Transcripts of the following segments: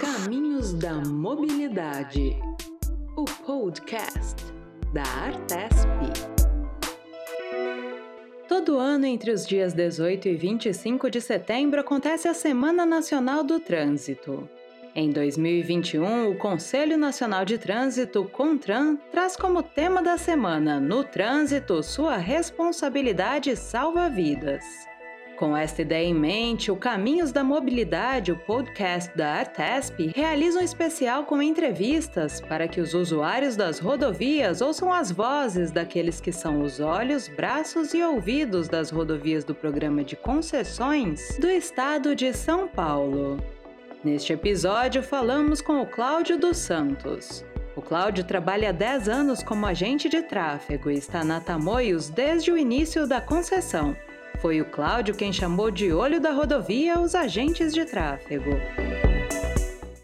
Caminhos da Mobilidade, o podcast da Artesp. Todo ano, entre os dias 18 e 25 de setembro, acontece a Semana Nacional do Trânsito. Em 2021, o Conselho Nacional de Trânsito, CONTRAN, traz como tema da semana No Trânsito, sua responsabilidade salva vidas. Com esta ideia em mente, o Caminhos da Mobilidade, o podcast da Artesp, realiza um especial com entrevistas para que os usuários das rodovias ouçam as vozes daqueles que são os olhos, braços e ouvidos das rodovias do programa de concessões do estado de São Paulo. Neste episódio, falamos com o Cláudio dos Santos. O Cláudio trabalha há 10 anos como agente de tráfego e está na Tamoios desde o início da concessão. Foi o Cláudio quem chamou de olho da rodovia os agentes de tráfego.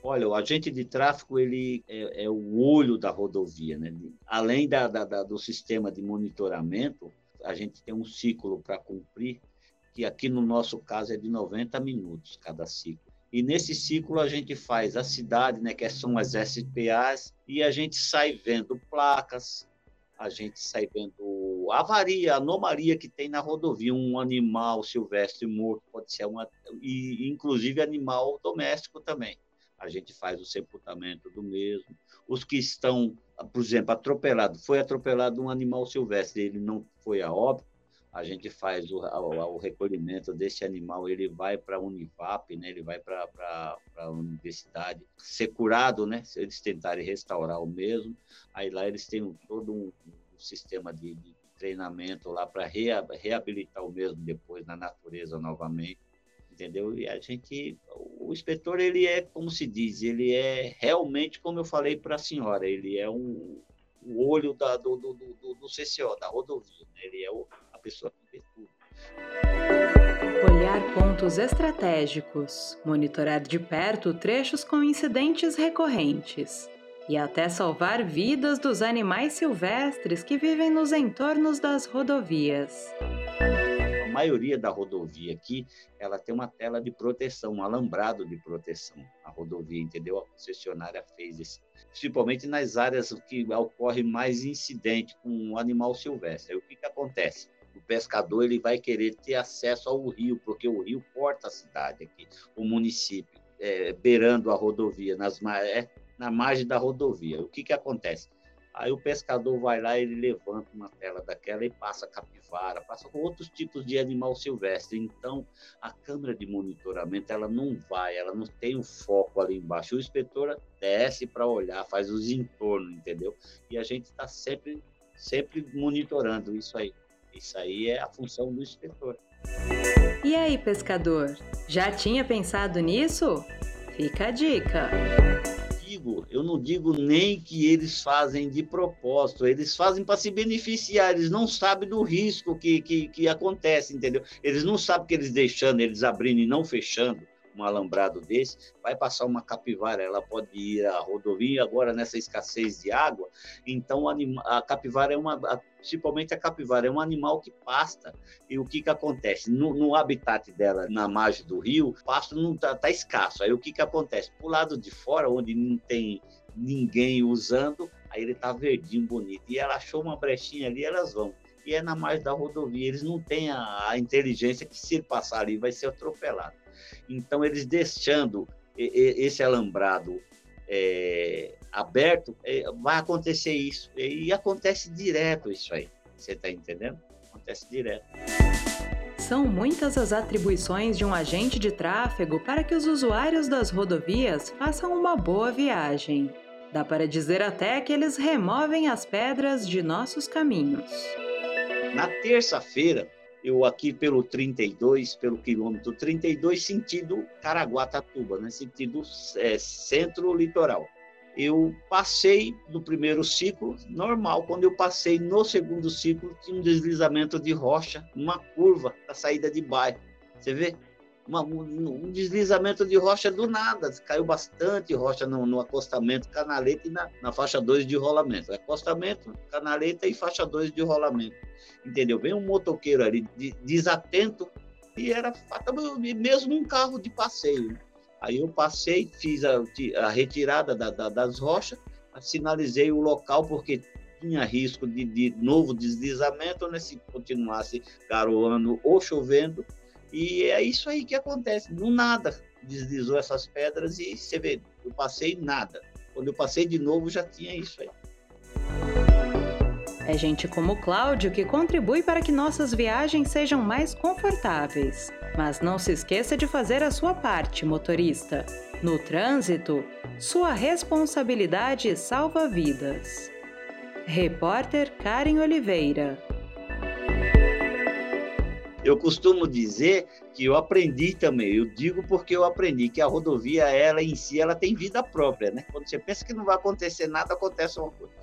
Olha, o agente de tráfego ele é, é o olho da rodovia, né? Além da, da, da, do sistema de monitoramento, a gente tem um ciclo para cumprir, que aqui no nosso caso é de 90 minutos cada ciclo. E nesse ciclo a gente faz a cidade, né, que são as SPAs, e a gente sai vendo placas, a gente sai vendo avaria, anomalia que tem na rodovia, um animal silvestre morto, pode ser uma, e inclusive animal doméstico também. A gente faz o sepultamento do mesmo. Os que estão, por exemplo, atropelado, foi atropelado um animal silvestre, ele não foi a óbito, a gente faz o, o, o recolhimento desse animal, ele vai para a Univap, né? ele vai para a universidade ser curado, né? se eles tentarem restaurar o mesmo, aí lá eles têm todo um, um sistema de, de, treinamento lá para reabilitar o mesmo depois na natureza novamente, entendeu? E a gente, o inspetor, ele é, como se diz, ele é realmente, como eu falei para a senhora, ele é um, o olho da, do, do, do, do CCO, da rodovia, né? ele é o pessoa vê tudo. Olhar pontos estratégicos, monitorar de perto trechos com incidentes recorrentes e até salvar vidas dos animais silvestres que vivem nos entornos das rodovias. A maioria da rodovia aqui, ela tem uma tela de proteção, um alambrado de proteção. A rodovia, entendeu? A concessionária fez isso, principalmente nas áreas que ocorre mais incidente com um animal silvestre. Aí, o que, que acontece? O pescador ele vai querer ter acesso ao rio, porque o rio corta a cidade aqui, o município, é, beirando a rodovia, nas, é, na margem da rodovia. O que, que acontece? Aí o pescador vai lá, ele levanta uma tela daquela e passa capivara, passa outros tipos de animal silvestre. Então, a câmera de monitoramento, ela não vai, ela não tem o um foco ali embaixo. O inspetor desce para olhar, faz os entornos, entendeu? E a gente está sempre, sempre monitorando isso aí. Isso aí é a função do inspetor. E aí, pescador? Já tinha pensado nisso? Fica a dica. Digo, eu não digo nem que eles fazem de propósito, eles fazem para se beneficiar, eles não sabem do risco que, que, que acontece, entendeu? Eles não sabem que eles deixando, eles abrindo e não fechando, um alambrado desse, vai passar uma capivara, ela pode ir à rodovia agora nessa escassez de água, então a capivara é uma, principalmente a capivara, é um animal que pasta, e o que que acontece? No, no habitat dela, na margem do rio, o pasto não tá, tá escasso, aí o que que acontece? Pro lado de fora, onde não tem ninguém usando, aí ele tá verdinho, bonito, e ela achou uma brechinha ali, elas vão e é na margem da rodovia. Eles não têm a, a, inteligência que se ele passar ali vai ser atropelado. Então, eles deixando esse alambrado é, aberto, é, vai acontecer isso. E acontece direto isso aí. Você está entendendo? Acontece direto. São muitas as atribuições de um agente de tráfego para que os usuários das rodovias façam uma boa viagem. Dá para dizer até que eles removem as pedras de nossos caminhos. Na terça-feira, eu aqui pelo 32, pelo quilômetro 32, sentido Caraguatatuba, né? sentido é, centro-litoral. Eu passei no primeiro ciclo normal, quando eu passei no segundo ciclo, tinha um deslizamento de rocha, uma curva da saída de bairro. Você vê? Uma, um deslizamento de rocha do nada. Caiu bastante rocha no, no acostamento, canaleta e na, na faixa 2 de rolamento. Acostamento, canaleta e faixa 2 de rolamento. Entendeu? Vem um motoqueiro ali de, desatento e era mesmo um carro de passeio. Aí eu passei, fiz a, a retirada da, da, das rochas, sinalizei o local porque tinha risco de, de novo deslizamento, né, se continuasse garoando ou chovendo. E é isso aí que acontece, do nada deslizou essas pedras e você vê, eu passei nada. Quando eu passei de novo já tinha isso aí. É gente como Cláudio que contribui para que nossas viagens sejam mais confortáveis. Mas não se esqueça de fazer a sua parte, motorista. No trânsito, sua responsabilidade salva vidas. Repórter Karen Oliveira. Eu costumo dizer que eu aprendi também. Eu digo porque eu aprendi que a rodovia, ela em si, ela tem vida própria, né? Quando você pensa que não vai acontecer nada, acontece uma coisa.